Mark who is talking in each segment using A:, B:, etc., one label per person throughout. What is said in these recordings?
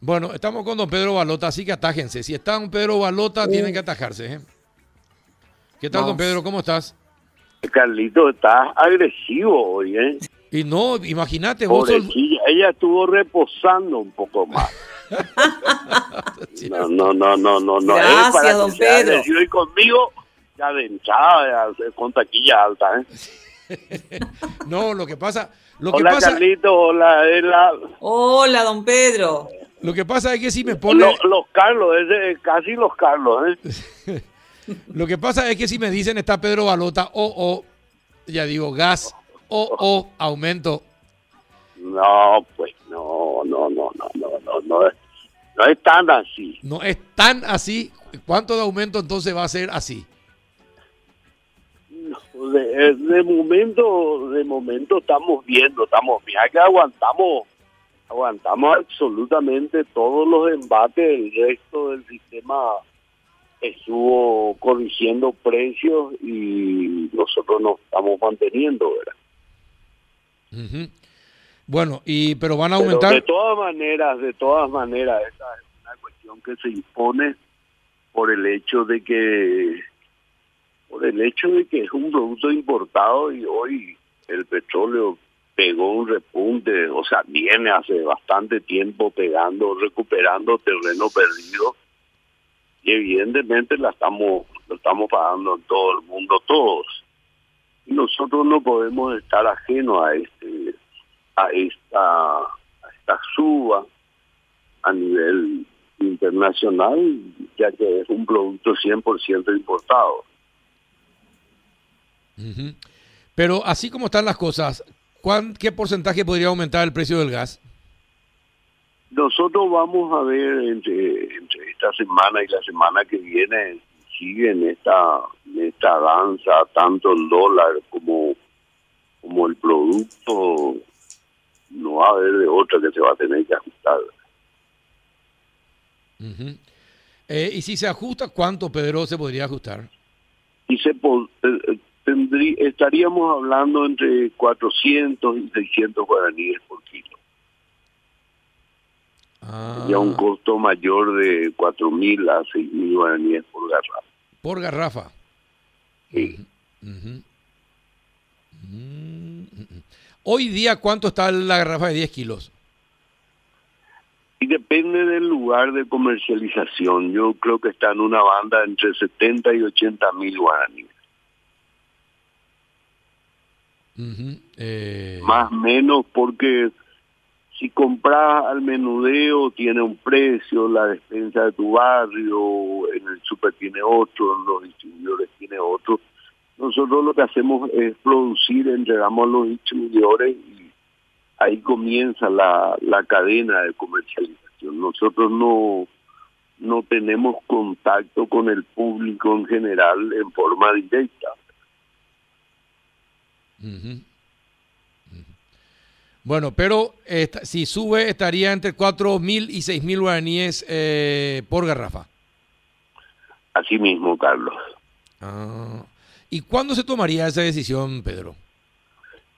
A: Bueno, estamos con don Pedro Balota, así que atájense. Si está don Pedro Balota, tienen que atajarse. ¿eh? ¿Qué tal, don Pedro? ¿Cómo estás?
B: Carlito, estás agresivo hoy, ¿eh?
A: Y no, imagínate, vos sos...
B: Ella estuvo reposando un poco más. No, no, no, no, no, no.
C: Gracias,
B: es para
C: don
B: que sea
C: Pedro.
B: agresivo y conmigo, ya de hinchada, con taquilla alta, ¿eh?
A: No, lo que pasa, lo que
B: Hola,
A: pasa,
B: Carlito, hola, es la-
C: Hola, don Pedro.
A: Lo que pasa es que si me pone,
B: los, los Carlos, es casi los Carlos, ¿eh?
A: lo que pasa es que si me dicen está Pedro Balota o o, ya digo gas o o aumento.
B: No, pues, no, no, no, no, no, no, no, es- no es tan así.
A: No es tan así. ¿Cuánto de aumento entonces va a ser así?
B: No, De, de momento, de momento estamos viendo, estamos bien, que aguantamos, aguantamos absolutamente todos los embates, el resto del sistema estuvo corrigiendo precios y nosotros nos estamos manteniendo, ¿verdad?
A: Bueno, y pero van a
B: Pero
A: aumentar.
B: de todas maneras, de todas maneras, esa es una cuestión que se impone por el hecho de que por el hecho de que es un producto importado y hoy el petróleo pegó un repunte, o sea, viene hace bastante tiempo pegando, recuperando terreno perdido y evidentemente la estamos lo estamos pagando en todo el mundo todos. Nosotros no podemos estar ajenos a este a esta, a esta suba a nivel internacional, ya que es un producto 100% importado.
A: Pero así como están las cosas, ¿cuán- ¿qué porcentaje podría aumentar el precio del gas?
B: Nosotros vamos a ver entre, entre esta semana y la semana que viene, sigue en esta, esta danza, tanto el dólar como, como el producto, no va a haber de otra que se va a tener que ajustar.
A: Eh, y si se ajusta, ¿cuánto, Pedro, se podría ajustar?
B: y se po- eh, tendrí- estaríamos hablando entre 400 y 600 guaraníes por kilo.
A: Ah,
B: Ya un costo mayor de 4.000 a 6.000 guaraníes por garrafa.
A: por garrafa.
B: Sí.
A: Mm. Hoy día, ¿cuánto está la garrafa de 10 kilos?
B: Y depende del lugar de comercialización. Yo creo que está en una banda entre 70 y 80 mil guaraníes.
A: Eh,
B: Más menos porque si compras al menudeo tiene un precio, la despensa de tu barrio, en el super tiene otro, en los distribuidores tiene otro. Nosotros lo que hacemos es producir, entregamos a los distribuidores y ahí comienza la, la cadena de comercialización. Nosotros no, no tenemos contacto con el público en general en forma directa.
A: Bueno, pero esta- si sube estaría entre 4.000 y 6.000 guaraníes eh, por garrafa.
B: Así mismo, Carlos.
A: Ah. ¿Y cuándo se tomaría esa decisión, Pedro?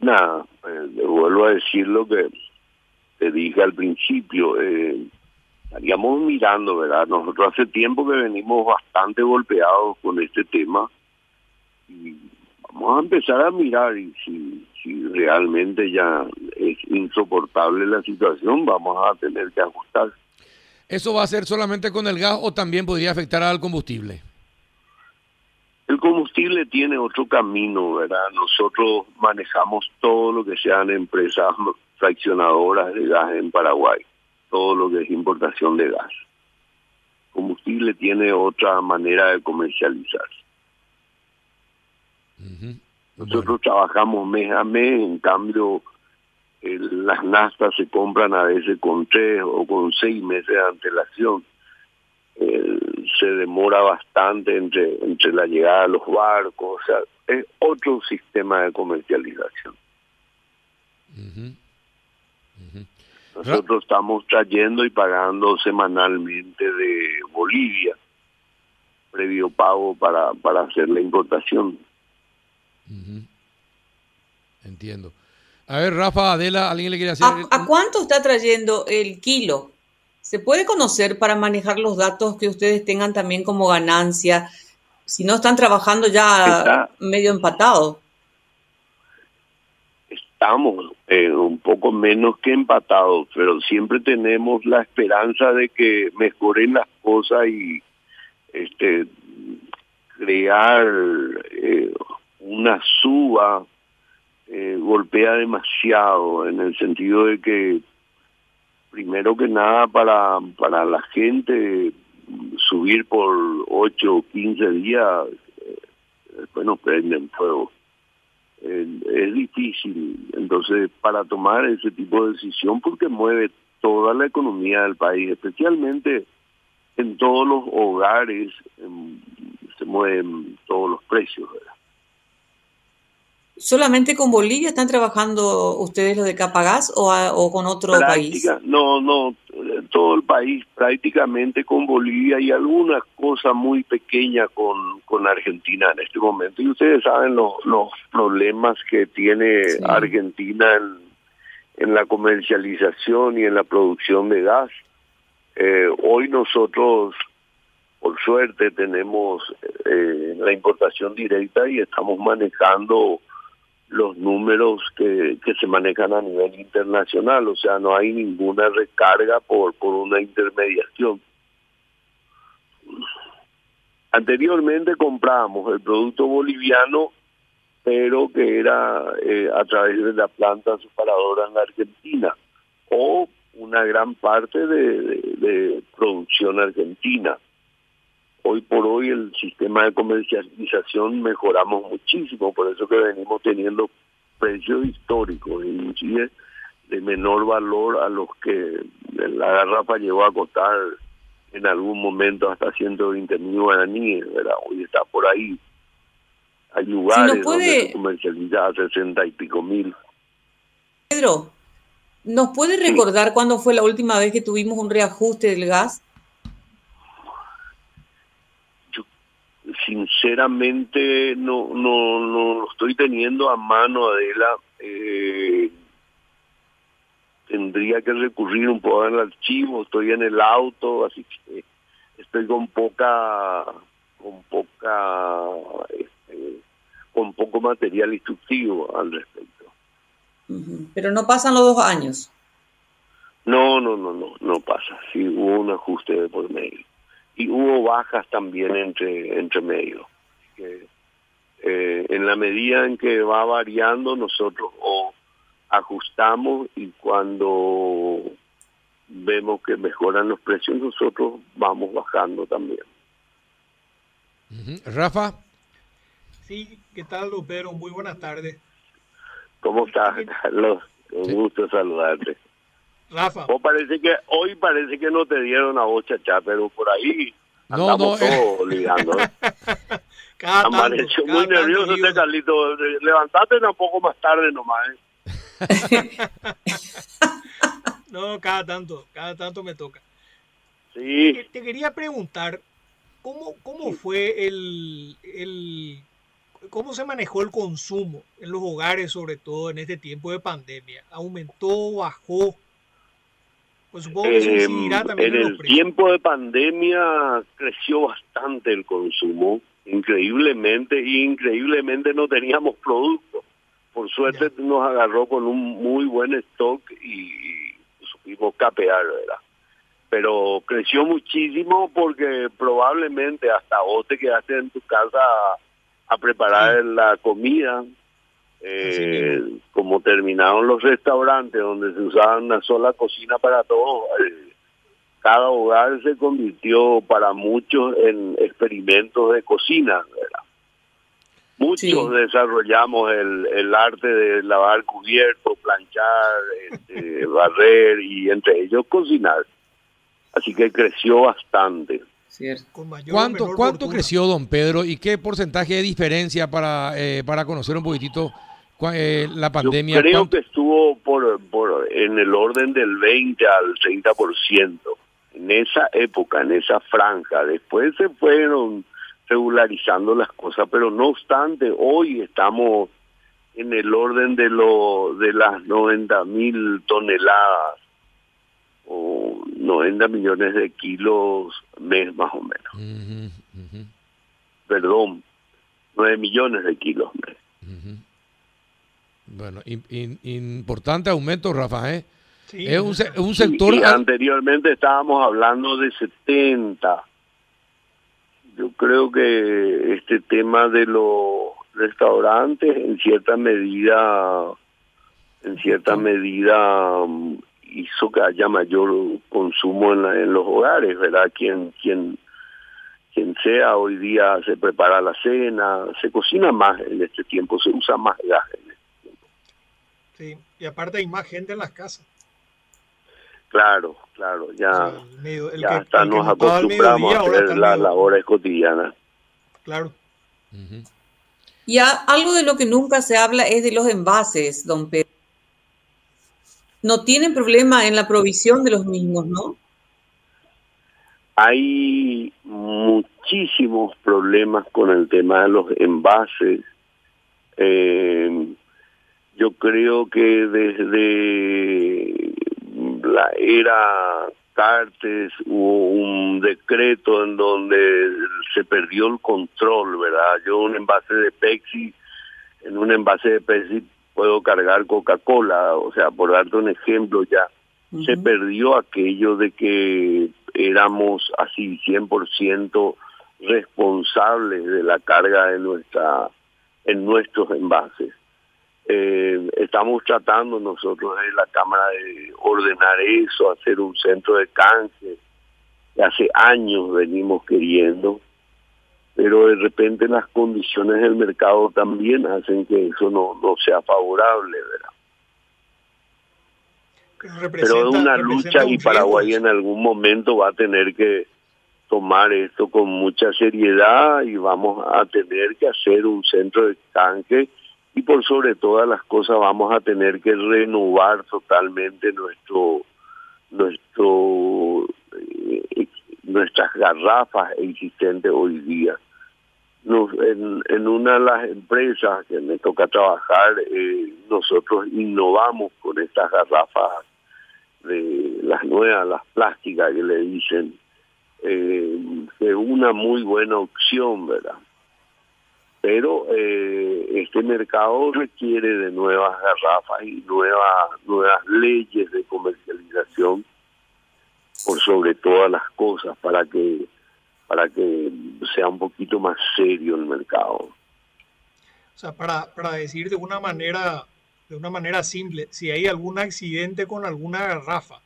B: Nada, eh, le vuelvo a decir lo que te dije al principio. Eh, estaríamos mirando, ¿verdad? Nosotros hace tiempo que venimos bastante golpeados con este tema y vamos a empezar a mirar y si, si realmente ya es insoportable la situación, vamos a tener que ajustar.
A: ¿Eso va a ser solamente con el gas o también podría afectar al combustible?
B: El combustible tiene otro camino, ¿verdad? Nosotros manejamos todo lo que sean empresas fraccionadoras de gas en Paraguay, todo lo que es importación de gas. Combustible tiene otra manera de comercializarse. Nosotros trabajamos mes a mes, en cambio las nastas se compran a veces con tres o con seis meses de antelación. Eh, se demora bastante entre, entre la llegada de los barcos, o sea, es otro sistema de comercialización. Nosotros estamos trayendo y pagando semanalmente de Bolivia, previo pago para, para hacer la importación.
A: Entiendo. A ver, Rafa, Adela, ¿alguien le quiere hacer?
C: ¿A, a cuánto está trayendo el kilo? ¿Se puede conocer para manejar los datos que ustedes tengan también como ganancia? Si no están trabajando ya medio empatados.
B: Estamos eh, un poco menos que empatados, pero siempre tenemos la esperanza de que mejoren las cosas y este crear eh, una suba eh, golpea demasiado en el sentido de que primero que nada para para la gente subir por 8 o 15 días eh, después nos prenden fuego es difícil entonces para tomar ese tipo de decisión porque mueve toda la economía del país especialmente en todos los hogares se mueven todos los precios.
C: ¿Solamente con Bolivia están trabajando ustedes los de Capagás o, o con otro país?
B: No, no, todo el país prácticamente con Bolivia y algunas cosas muy pequeñas con, con Argentina en este momento. Y ustedes saben los, los problemas que tiene Argentina en, en la comercialización y en la producción de gas. Eh, hoy nosotros, por suerte, tenemos eh, la importación directa y estamos manejando los números que, se manejan a nivel internacional, o sea, no hay ninguna recarga por, por una intermediación. Anteriormente comprábamos el producto boliviano, pero que era eh, a través de la planta separadora en Argentina, o una gran parte de, producción argentina. Hoy por hoy el sistema de comercialización mejoramos muchísimo, por eso que venimos teniendo precios históricos, inclusive de menor valor a los que la garrafa llegó a costar en algún momento hasta 120 mil guaraníes, ¿verdad? Hoy está por ahí. Hay lugares donde se comercializa a 60 y pico mil.
C: Pedro, ¿Nos puede recordar cuándo fue la última vez que tuvimos un reajuste del gas?
B: Sinceramente no no no lo estoy teniendo a mano, Adela. Eh, tendría que recurrir un poco al archivo, estoy en el auto, así que estoy con poca con poca este, con poco material instructivo al respecto.
C: Pero no pasan los dos años.
B: No, no, no, no, no pasa. Sí hubo un ajuste de por medio. Y hubo bajas también entre, entre medio. Que, eh, en la medida en que va variando, nosotros o ajustamos y cuando vemos que mejoran los precios, nosotros vamos bajando también.
A: Rafa.
D: Sí, ¿qué tal, Pedro? Muy buenas tardes.
B: ¿Cómo estás, Carlos? Un gusto saludarte.
D: Rafa.
B: parece que hoy parece que no te dieron a vos, chachá, pero por ahí no, no, todos eh. ligando. Amaneció muy nervioso este Carlito. Levantate un poco más tarde nomás.
D: ¿eh? no, cada tanto, cada tanto me toca.
B: Sí.
D: Te, quería preguntar, ¿cómo, cómo fue el, el ¿Cómo se manejó el consumo en los hogares, sobre todo en este tiempo de pandemia? ¿Aumentó, bajó?
B: Pues supongo que también en el tiempo de pandemia creció bastante el consumo, increíblemente, y increíblemente no teníamos productos. Por suerte nos agarró con un muy buen stock y supimos capear, ¿verdad? Pero creció muchísimo porque probablemente hasta vos te quedaste en tu casa a preparar la comida. Eh, como terminaron los restaurantes donde se usaba una sola cocina para todos, eh, cada hogar se convirtió para muchos en experimentos de cocina. Muchos desarrollamos el, el arte de lavar cubiertos, planchar, este, barrer y entre ellos cocinar. Así que creció bastante.
A: ¿Cuánto, ¿cuánto creció, don Pedro, y qué porcentaje de diferencia para, eh, para conocer un poquitito eh, la pandemia?
B: Yo creo que estuvo por, por en el orden del 20 al 30%, en esa época, en esa franja. Después se fueron regularizando las cosas, pero no obstante, hoy estamos en el orden de lo de las 90 mil toneladas o 90 millones de kilos mes más o menos. Perdón, 9 millones de kilos mes.
A: Bueno, importante aumento, Rafa, ¿eh? es un, un sector...
B: anteriormente estábamos hablando de 70. Yo creo que este tema de los restaurantes en cierta medida en cierta medida mm, hizo que haya mayor consumo en, en los hogares, ¿verdad? Quien, quien, quien sea hoy día se prepara la cena, se cocina más en este tiempo, se usa más gas.
D: Sí, y aparte hay más gente en las casas.
B: Claro, claro, ya, ya hasta nos acostumbramos a hacer las labores cotidianas.
D: Claro.
C: Y algo de lo que nunca se habla es de los envases, don Pedro no tienen problema en la provisión de los mismos, ¿no?
B: Hay muchísimos problemas con el tema de los envases. Eh, yo creo que desde la era Cartes hubo un decreto en donde se perdió el control, ¿verdad? Yo un envase de Pepsi, en un envase de Pepsi puedo cargar Coca-Cola, o sea, por darte un ejemplo ya, se perdió aquello de que éramos así 100% responsables de la carga de nuestra en nuestros envases. Eh, estamos tratando nosotros en la Cámara de ordenar eso, hacer un centro de cáncer que hace años venimos queriendo pero de repente las condiciones del mercado también hacen que eso no, no sea favorable, ¿verdad? Pero es una lucha y Paraguay en algún momento va a tener que tomar esto con mucha seriedad y vamos a tener que hacer un centro de tanque y por sobre todas las cosas vamos a tener que renovar totalmente nuestro nuestro eh, nuestras garrafas existentes hoy día en, una de las empresas que me toca trabajar, eh, nosotros innovamos con estas garrafas de las nuevas, las plásticas que le dicen, eh, es una muy buena opción, ¿verdad? Pero eh, este mercado requiere de nuevas garrafas y nuevas, nuevas leyes de comercialización por sobre todas las cosas para que para que sea un poquito más serio el mercado. O
D: sea, para, para decir de una manera de una manera simple, si hay algún accidente con alguna garrafa,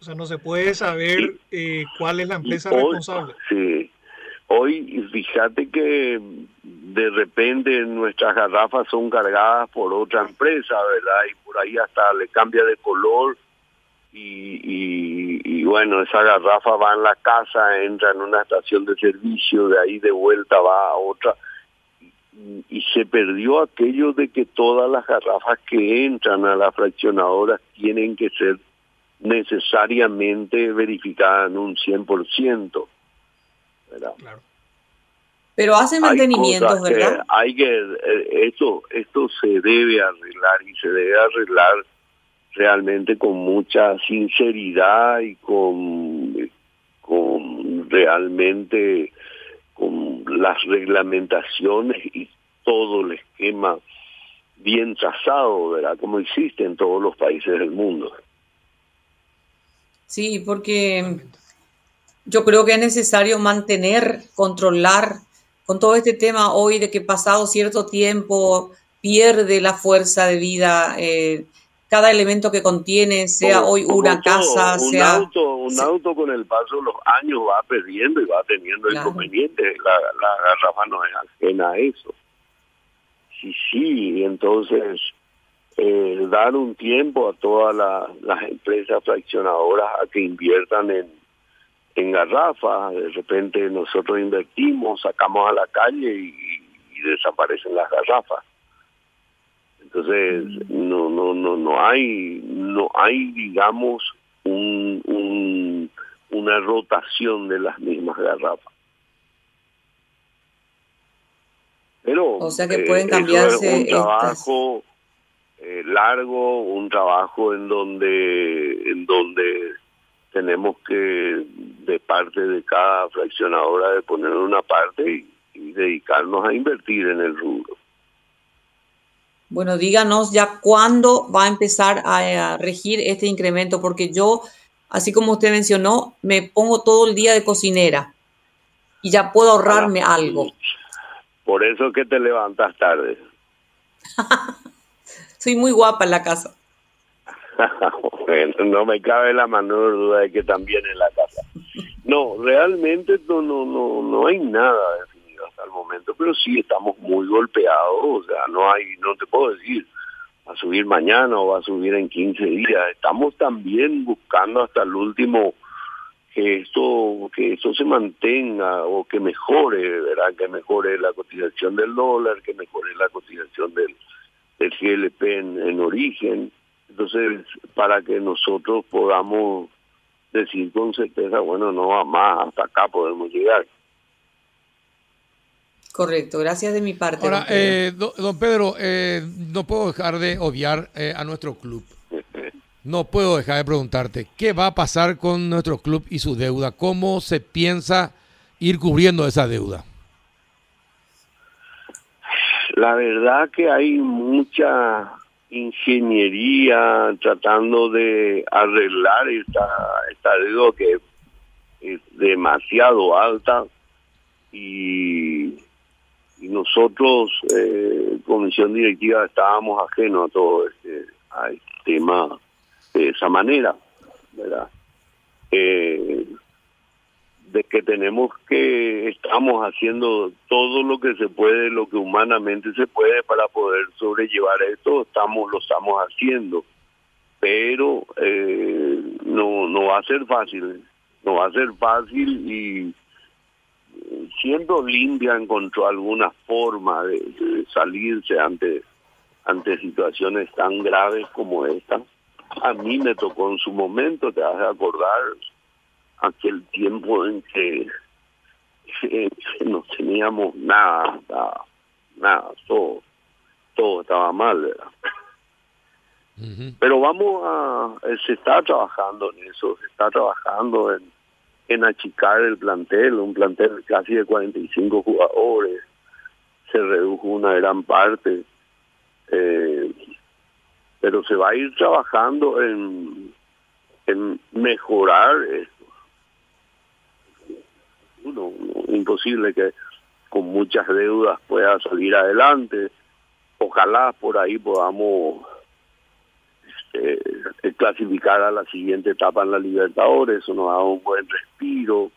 D: o sea, no se puede saber eh, cuál es la empresa responsable.
B: Sí, hoy fíjate que de repente nuestras garrafas son cargadas por otra empresa, ¿verdad? Y por ahí hasta le cambia de color y, bueno, esa garrafa va en la casa, entra en una estación de servicio, de ahí de vuelta va a otra. Y, se perdió aquello de que todas las garrafas que entran a la fraccionadora tienen que ser necesariamente verificadas en un 100%. ¿verdad?
C: Pero hace mantenimientos, ¿verdad?
B: hay que, eh, esto, esto se debe arreglar y se debe arreglar realmente con mucha sinceridad y con, con realmente con las reglamentaciones y todo el esquema bien trazado, ¿verdad? Como existe en todos los países del mundo.
C: Sí, porque yo creo que es necesario mantener, controlar con todo este tema hoy de que pasado cierto tiempo pierde la fuerza de vida eh, cada elemento que contiene, sea hoy una casa,
B: un
C: sea...
B: Auto, un auto con el paso de los años va perdiendo y va teniendo inconvenientes. La, la garrafa no es ajena a eso. Sí, sí, entonces eh, dar un tiempo a todas las empresas fraccionadoras a que inviertan en, en garrafas. De repente nosotros invertimos, sacamos a la calle y desaparecen las garrafas entonces, no, no, no, no hay, no hay, digamos, un, una rotación de las mismas garrafas. Pero
C: o sea que pueden cambiarse
B: es un trabajo eh, largo, un trabajo en donde, en donde tenemos que, de parte de cada fraccionadora, de poner una parte y, dedicarnos a invertir en el rubro.
C: Bueno, díganos ya cuándo va a empezar a, regir este incremento, porque yo, así como usted mencionó, me pongo todo el día de cocinera y ya puedo ahorrarme algo.
B: Por eso que te levantas tarde.
C: Soy muy guapa en la casa.
B: No me cabe la menor duda de que también en la casa. No, realmente no, no, no, no hay nada definido hasta el momento, pero sí estamos muy golpeados, o sea, no hay, no te puedo decir, va a subir mañana o va a subir en 15 días. Estamos también buscando hasta el último que esto que esto se mantenga o que mejore, ¿verdad? Que mejore la cotización del dólar, que mejore la cotización del, del GLP en origen entonces, para que nosotros podamos decir con certeza, bueno, no va más, hasta acá podemos llegar.
C: Correcto, gracias de mi parte.
A: Ahora, don Pedro, eh, eh, no puedo dejar de obviar eh, a nuestro club. No puedo dejar de preguntarte, ¿qué va a pasar con nuestro club y su deuda? ¿Cómo se piensa ir cubriendo esa deuda?
B: La verdad que hay mucha ingeniería tratando de arreglar esta, esta deuda que es demasiado alta y, nosotros, eh, comisión directiva, estábamos ajenos a todo este, a este tema de esa manera, ¿verdad? Eh, de que tenemos que, estamos haciendo todo lo que se puede, lo que humanamente se puede para poder sobrellevar esto, estamos, lo estamos haciendo, pero eh, no, no va a ser fácil, no va a ser fácil y siendo Limpia encontró alguna forma de, salirse ante, ante situaciones tan graves como esta. A mí me tocó en su momento, te vas a acordar, aquel tiempo en que no teníamos nada, nada, todo, todo estaba mal, ¿verdad? Pero vamos a, se está trabajando en eso, se está trabajando en, en achicar el plantel, un plantel casi de 45 jugadores, se redujo una gran parte, eh, pero se va a ir trabajando en, en mejorar imposible que con muchas deudas pueda salir adelante. Ojalá por ahí podamos este, clasificar a la siguiente etapa en la Libertadores, eso nos da un buen respiro.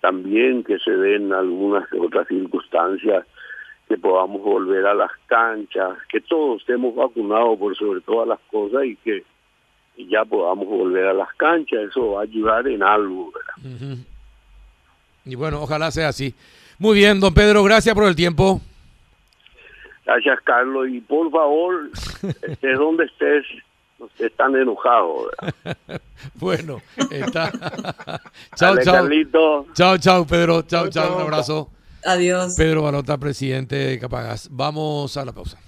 B: También que se den algunas otras circunstancias que podamos volver a las canchas, que todos estemos vacunados por sobre todas las cosas y que ya podamos volver a las canchas, eso va a ayudar en algo.
A: Y bueno, ojalá sea así. Muy bien, don Pedro, gracias por el tiempo.
B: Gracias, Carlos. Y por favor, de donde estés, no estés tan enojado.
A: bueno, está. chao, chao. Chao, chao, Pedro. Chao, chao, Un abrazo.
C: Adiós.
A: Pedro Balota, presidente de Capagas. Vamos a la pausa.